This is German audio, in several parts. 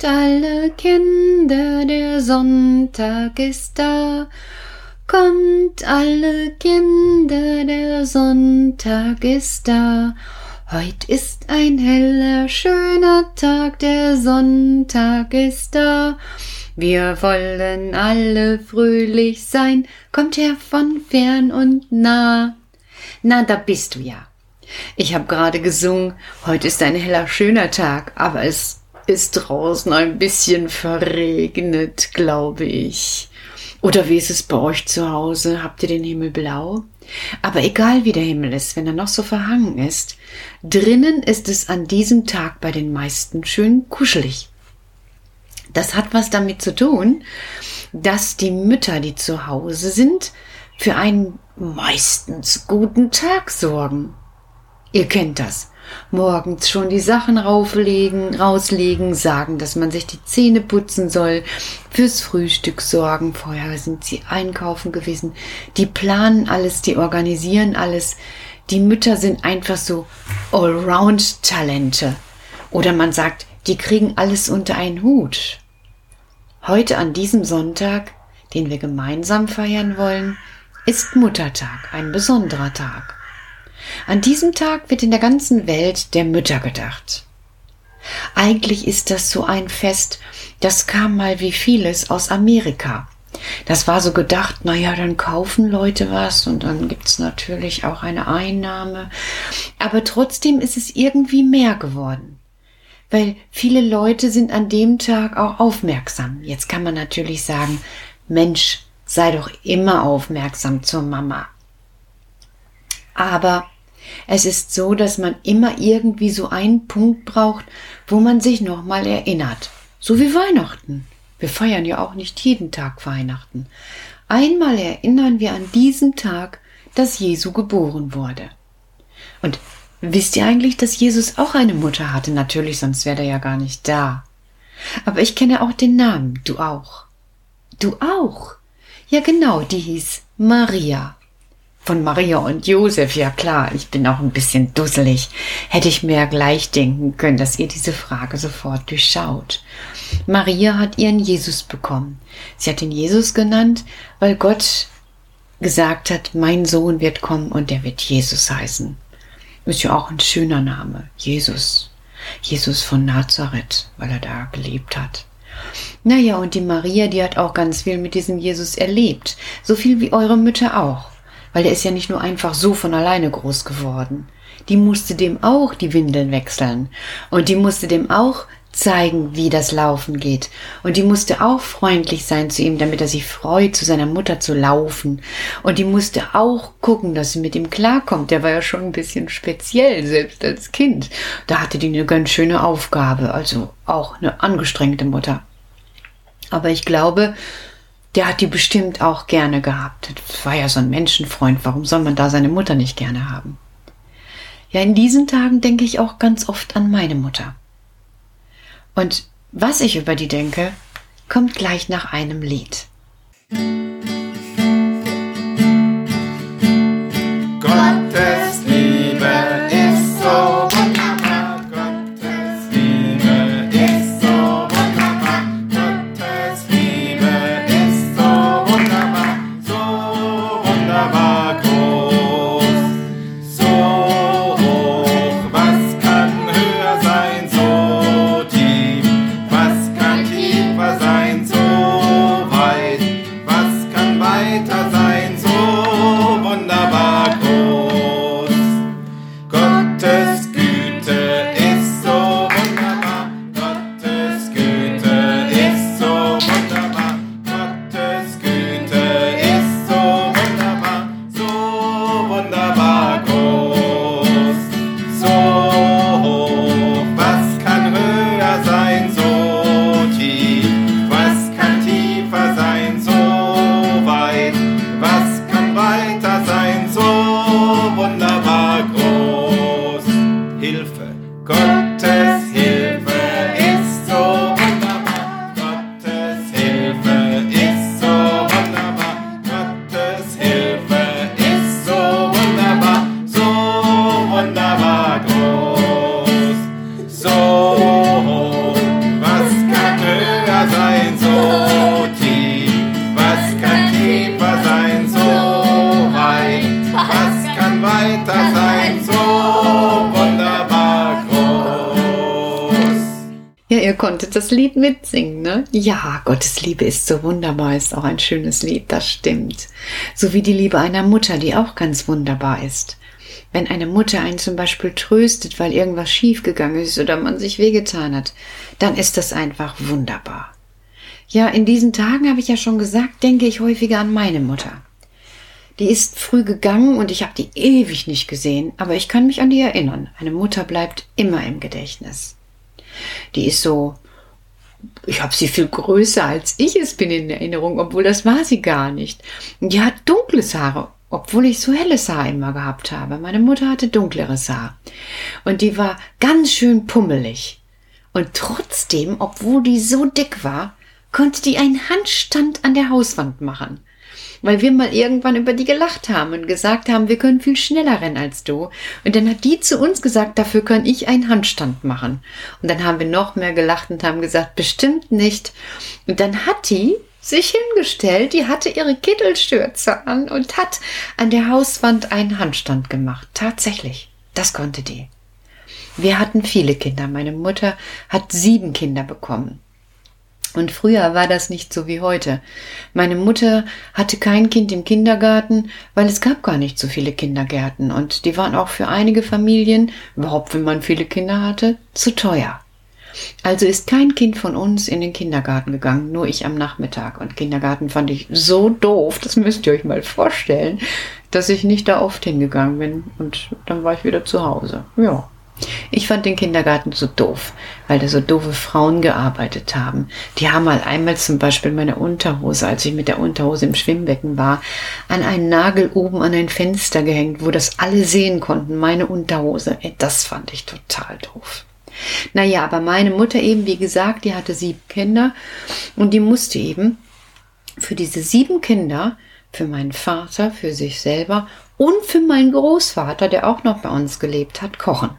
Kommt alle Kinder, der Sonntag ist da. Kommt alle Kinder, der Sonntag ist da. Heut ist ein heller, schöner Tag, der Sonntag ist da. Wir wollen alle fröhlich sein, kommt her von fern und nah. Na, da bist du ja. Ich habe gerade gesungen, heute ist ein heller, schöner Tag, aber es ist draußen ein bisschen verregnet, glaube ich. Oder wie ist es bei euch zu Hause? Habt ihr den Himmel blau? Aber egal wie der Himmel ist, wenn er noch so verhangen ist, drinnen ist es an diesem Tag bei den meisten schön kuschelig. Das hat was damit zu tun, dass die Mütter, die zu Hause sind, für einen meistens guten Tag sorgen. Ihr kennt das. Morgens schon die Sachen rauflegen, rauslegen, sagen, dass man sich die Zähne putzen soll, fürs Frühstück sorgen. Vorher sind sie einkaufen gewesen. Die planen alles, die organisieren alles. Die Mütter sind einfach so Allround-Talente. Oder man sagt, die kriegen alles unter einen Hut. Heute an diesem Sonntag, den wir gemeinsam feiern wollen, ist Muttertag, ein besonderer Tag. An diesem Tag wird in der ganzen Welt der Mütter gedacht. Eigentlich ist das so ein Fest, das kam mal wie vieles aus Amerika. Das war so gedacht, na ja, dann kaufen Leute was und dann gibt's natürlich auch eine Einnahme. Aber trotzdem ist es irgendwie mehr geworden. Weil viele Leute sind an dem Tag auch aufmerksam. Jetzt kann man natürlich sagen, Mensch, sei doch immer aufmerksam zur Mama. Aber es ist so, dass man immer irgendwie so einen Punkt braucht, wo man sich nochmal erinnert. So wie Weihnachten. Wir feiern ja auch nicht jeden Tag Weihnachten. Einmal erinnern wir an diesen Tag, dass Jesu geboren wurde. Und wisst ihr eigentlich, dass Jesus auch eine Mutter hatte? Natürlich, sonst wäre er ja gar nicht da. Aber ich kenne auch den Namen. Du auch. Du auch. Ja, genau, die hieß Maria von Maria und Josef, ja klar, ich bin auch ein bisschen dusselig. Hätte ich mir gleich denken können, dass ihr diese Frage sofort durchschaut. Maria hat ihren Jesus bekommen. Sie hat ihn Jesus genannt, weil Gott gesagt hat, mein Sohn wird kommen und der wird Jesus heißen. Ist ja auch ein schöner Name. Jesus. Jesus von Nazareth, weil er da gelebt hat. Naja, und die Maria, die hat auch ganz viel mit diesem Jesus erlebt. So viel wie eure Mütter auch weil der ist ja nicht nur einfach so von alleine groß geworden. Die musste dem auch die Windeln wechseln und die musste dem auch zeigen, wie das Laufen geht. Und die musste auch freundlich sein zu ihm, damit er sich freut, zu seiner Mutter zu laufen. Und die musste auch gucken, dass sie mit ihm klarkommt. Der war ja schon ein bisschen speziell, selbst als Kind. Da hatte die eine ganz schöne Aufgabe, also auch eine angestrengte Mutter. Aber ich glaube, der hat die bestimmt auch gerne gehabt. Das war ja so ein Menschenfreund. Warum soll man da seine Mutter nicht gerne haben? Ja, in diesen Tagen denke ich auch ganz oft an meine Mutter. Und was ich über die denke, kommt gleich nach einem Lied. Gott, difficult time. Ja, ihr konntet das Lied mitsingen, ne? Ja, Gottes Liebe ist so wunderbar, ist auch ein schönes Lied, das stimmt. So wie die Liebe einer Mutter, die auch ganz wunderbar ist. Wenn eine Mutter einen zum Beispiel tröstet, weil irgendwas schiefgegangen ist oder man sich wehgetan hat, dann ist das einfach wunderbar. Ja, in diesen Tagen habe ich ja schon gesagt, denke ich häufiger an meine Mutter. Die ist früh gegangen und ich habe die ewig nicht gesehen, aber ich kann mich an die erinnern. Eine Mutter bleibt immer im Gedächtnis. Die ist so, ich habe sie viel größer als ich es bin in Erinnerung, obwohl das war sie gar nicht. Die hat dunkles Haare, obwohl ich so helles Haar immer gehabt habe. Meine Mutter hatte dunkleres Haar. Und die war ganz schön pummelig. Und trotzdem, obwohl die so dick war, konnte die einen Handstand an der Hauswand machen weil wir mal irgendwann über die gelacht haben und gesagt haben, wir können viel schneller rennen als du. Und dann hat die zu uns gesagt, dafür kann ich einen Handstand machen. Und dann haben wir noch mehr gelacht und haben gesagt, bestimmt nicht. Und dann hat die sich hingestellt, die hatte ihre Kittelstürze an und hat an der Hauswand einen Handstand gemacht. Tatsächlich. Das konnte die. Wir hatten viele Kinder. Meine Mutter hat sieben Kinder bekommen. Und früher war das nicht so wie heute. Meine Mutter hatte kein Kind im Kindergarten, weil es gab gar nicht so viele Kindergärten und die waren auch für einige Familien, überhaupt wenn man viele Kinder hatte, zu teuer. Also ist kein Kind von uns in den Kindergarten gegangen, nur ich am Nachmittag. Und Kindergarten fand ich so doof, das müsst ihr euch mal vorstellen, dass ich nicht da oft hingegangen bin und dann war ich wieder zu Hause. Ja. Ich fand den Kindergarten so doof, weil da so doofe Frauen gearbeitet haben. Die haben mal einmal zum Beispiel meine Unterhose, als ich mit der Unterhose im Schwimmbecken war, an einen Nagel oben an ein Fenster gehängt, wo das alle sehen konnten, meine Unterhose. Das fand ich total doof. Naja, aber meine Mutter eben, wie gesagt, die hatte sieben Kinder und die musste eben für diese sieben Kinder, für meinen Vater, für sich selber und für meinen Großvater, der auch noch bei uns gelebt hat, kochen.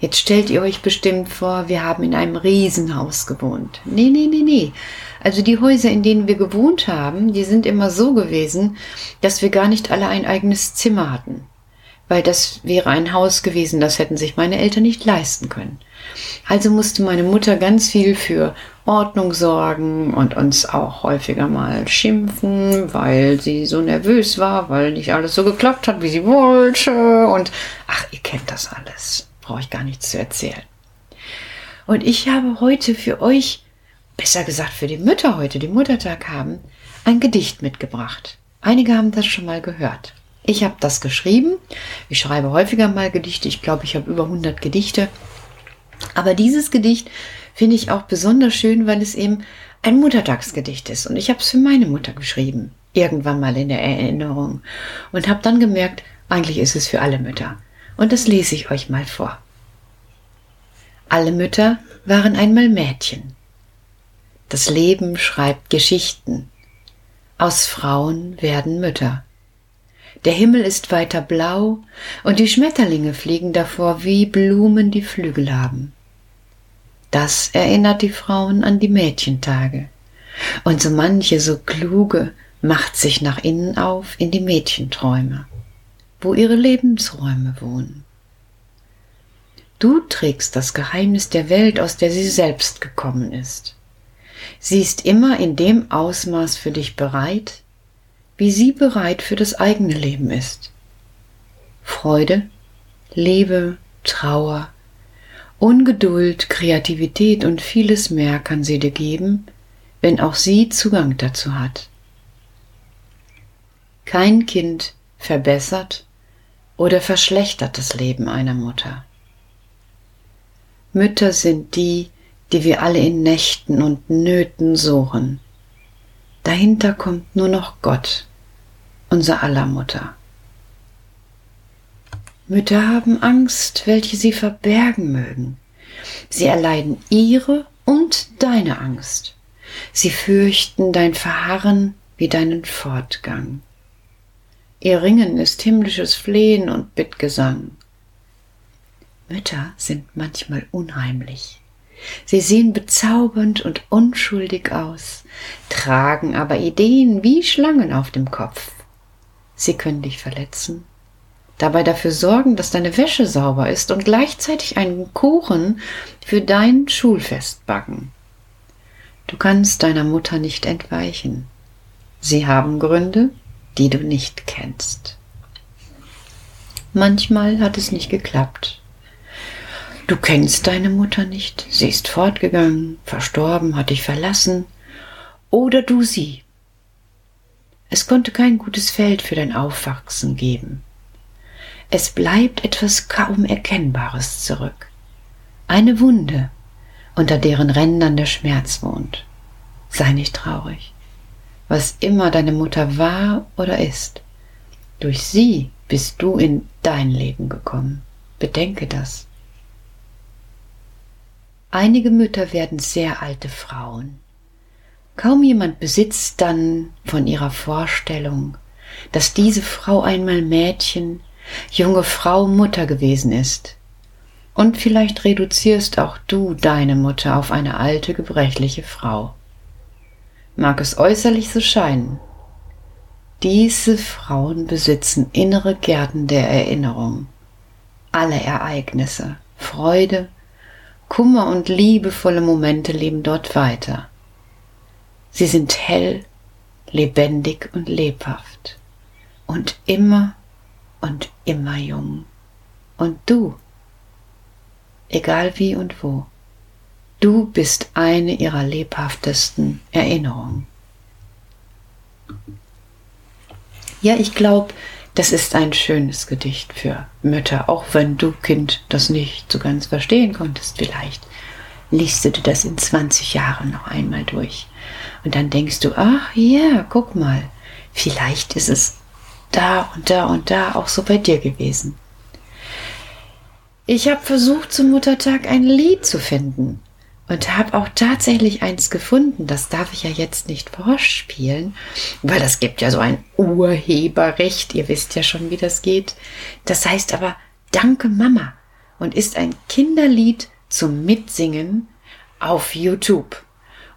Jetzt stellt ihr euch bestimmt vor, wir haben in einem Riesenhaus gewohnt. Nee, nee, nee, nee. Also die Häuser, in denen wir gewohnt haben, die sind immer so gewesen, dass wir gar nicht alle ein eigenes Zimmer hatten. Weil das wäre ein Haus gewesen, das hätten sich meine Eltern nicht leisten können. Also musste meine Mutter ganz viel für Ordnung sorgen und uns auch häufiger mal schimpfen, weil sie so nervös war, weil nicht alles so geklappt hat, wie sie wollte. Und ach, ihr kennt das alles brauche ich gar nichts zu erzählen. Und ich habe heute für euch, besser gesagt für die Mütter heute, die Muttertag haben, ein Gedicht mitgebracht. Einige haben das schon mal gehört. Ich habe das geschrieben. Ich schreibe häufiger mal Gedichte. Ich glaube, ich habe über 100 Gedichte. Aber dieses Gedicht finde ich auch besonders schön, weil es eben ein Muttertagsgedicht ist. Und ich habe es für meine Mutter geschrieben. Irgendwann mal in der Erinnerung. Und habe dann gemerkt, eigentlich ist es für alle Mütter und das lese ich euch mal vor. Alle Mütter waren einmal Mädchen. Das Leben schreibt Geschichten. Aus Frauen werden Mütter. Der Himmel ist weiter blau und die Schmetterlinge fliegen davor wie Blumen, die Flügel haben. Das erinnert die Frauen an die Mädchentage. Und so manche so kluge macht sich nach innen auf in die Mädchenträume wo ihre Lebensräume wohnen. Du trägst das Geheimnis der Welt, aus der sie selbst gekommen ist. Sie ist immer in dem Ausmaß für dich bereit, wie sie bereit für das eigene Leben ist. Freude, Liebe, Trauer, Ungeduld, Kreativität und vieles mehr kann sie dir geben, wenn auch sie Zugang dazu hat. Kein Kind verbessert oder verschlechtert das Leben einer Mutter. Mütter sind die, die wir alle in Nächten und Nöten suchen. Dahinter kommt nur noch Gott, unser aller Mutter. Mütter haben Angst, welche sie verbergen mögen. Sie erleiden ihre und deine Angst. Sie fürchten dein Verharren wie deinen Fortgang. Ihr Ringen ist himmlisches Flehen und Bittgesang. Mütter sind manchmal unheimlich. Sie sehen bezaubernd und unschuldig aus, tragen aber Ideen wie Schlangen auf dem Kopf. Sie können dich verletzen, dabei dafür sorgen, dass deine Wäsche sauber ist und gleichzeitig einen Kuchen für dein Schulfest backen. Du kannst deiner Mutter nicht entweichen. Sie haben Gründe, die du nicht kennst. Manchmal hat es nicht geklappt. Du kennst deine Mutter nicht, sie ist fortgegangen, verstorben, hat dich verlassen, oder du sie. Es konnte kein gutes Feld für dein Aufwachsen geben. Es bleibt etwas kaum Erkennbares zurück. Eine Wunde, unter deren Rändern der Schmerz wohnt. Sei nicht traurig. Was immer deine Mutter war oder ist, durch sie bist du in dein Leben gekommen. Bedenke das. Einige Mütter werden sehr alte Frauen. Kaum jemand besitzt dann von ihrer Vorstellung, dass diese Frau einmal Mädchen, junge Frau Mutter gewesen ist. Und vielleicht reduzierst auch du deine Mutter auf eine alte, gebrechliche Frau. Mag es äußerlich so scheinen. Diese Frauen besitzen innere Gärten der Erinnerung. Alle Ereignisse, Freude, Kummer und liebevolle Momente leben dort weiter. Sie sind hell, lebendig und lebhaft und immer und immer jung. Und du, egal wie und wo, du bist eine ihrer lebhaftesten Erinnerungen. Ja, ich glaube, das ist ein schönes Gedicht für Mütter, auch wenn du Kind das nicht so ganz verstehen konntest vielleicht. Liest du das in 20 Jahren noch einmal durch. Und dann denkst du, ach ja, guck mal, vielleicht ist es da und da und da auch so bei dir gewesen. Ich habe versucht, zum Muttertag ein Lied zu finden und habe auch tatsächlich eins gefunden. Das darf ich ja jetzt nicht vorspielen, weil das gibt ja so ein Urheberrecht. Ihr wisst ja schon, wie das geht. Das heißt aber Danke Mama und ist ein Kinderlied zum Mitsingen auf YouTube.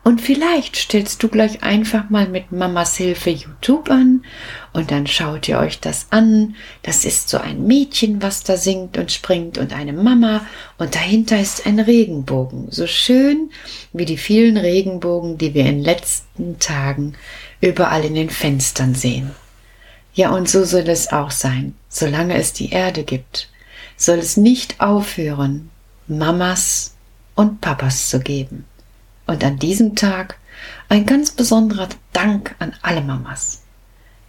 Und vielleicht stellst du gleich einfach mal mit Mamas Hilfe YouTube an und dann schaut ihr euch das an. Das ist so ein Mädchen, was da singt und springt und eine Mama und dahinter ist ein Regenbogen. So schön wie die vielen Regenbogen, die wir in den letzten Tagen überall in den Fenstern sehen. Ja, und so soll es auch sein. Solange es die Erde gibt, soll es nicht aufhören, Mamas und Papas zu geben. Und an diesem Tag ein ganz besonderer Dank an alle Mamas.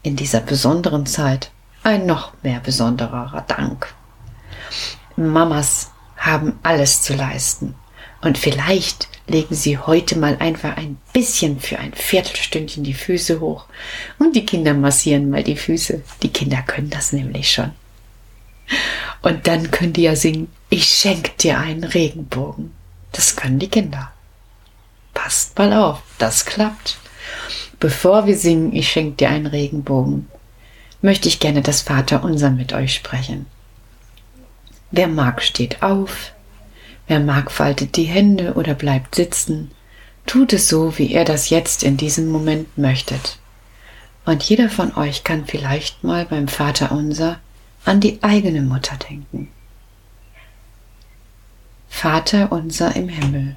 In dieser besonderen Zeit ein noch mehr besonderer Dank. Mamas haben alles zu leisten. Und vielleicht legen Sie heute mal einfach ein bisschen für ein Viertelstündchen die Füße hoch und die Kinder massieren mal die Füße. Die Kinder können das nämlich schon. Und dann können die ja singen, ich schenk dir einen Regenbogen. Das können die Kinder. Passt mal auf, das klappt. Bevor wir singen, ich schenke dir einen Regenbogen, möchte ich gerne das Vaterunser mit euch sprechen. Wer mag, steht auf. Wer mag, faltet die Hände oder bleibt sitzen. Tut es so, wie ihr das jetzt in diesem Moment möchtet. Und jeder von euch kann vielleicht mal beim Vaterunser an die eigene Mutter denken. Vater unser im Himmel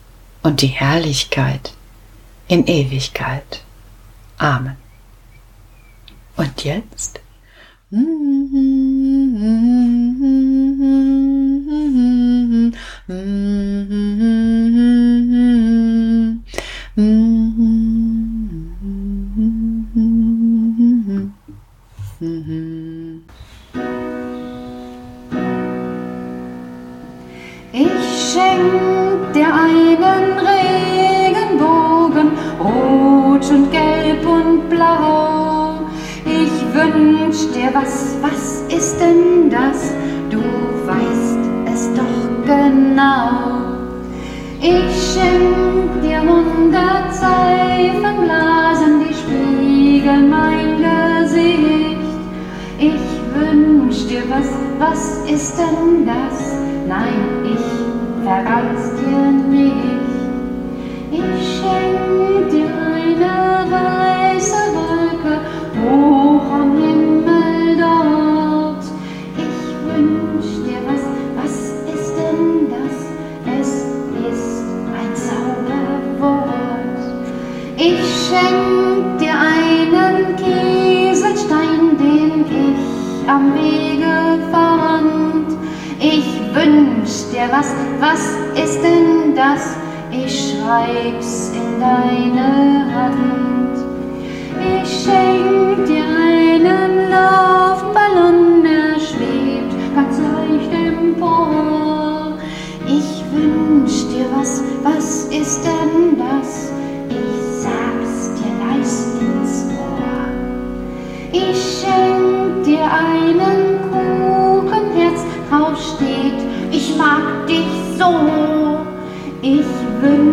und die Herrlichkeit in Ewigkeit. Amen. Und jetzt? Ich was, ist denn das? Nein, ich verrat's dir nicht. Ich schenk dir eine weiße Wolke hoch am Himmel dort. Ich wünsch dir was, was ist denn das? Es ist ein Zauberwort. Ich schenk dir einen Kieselstein, den ich am Wege was, was ist denn das? Ich schreib's in deine Hand. Ich schenk dir einen Luftballon, der schwebt ganz leicht empor. Ich wünsch dir was, was ist denn das? Ich sag's dir leis ins Ohr. Ich schenk dir einen Ich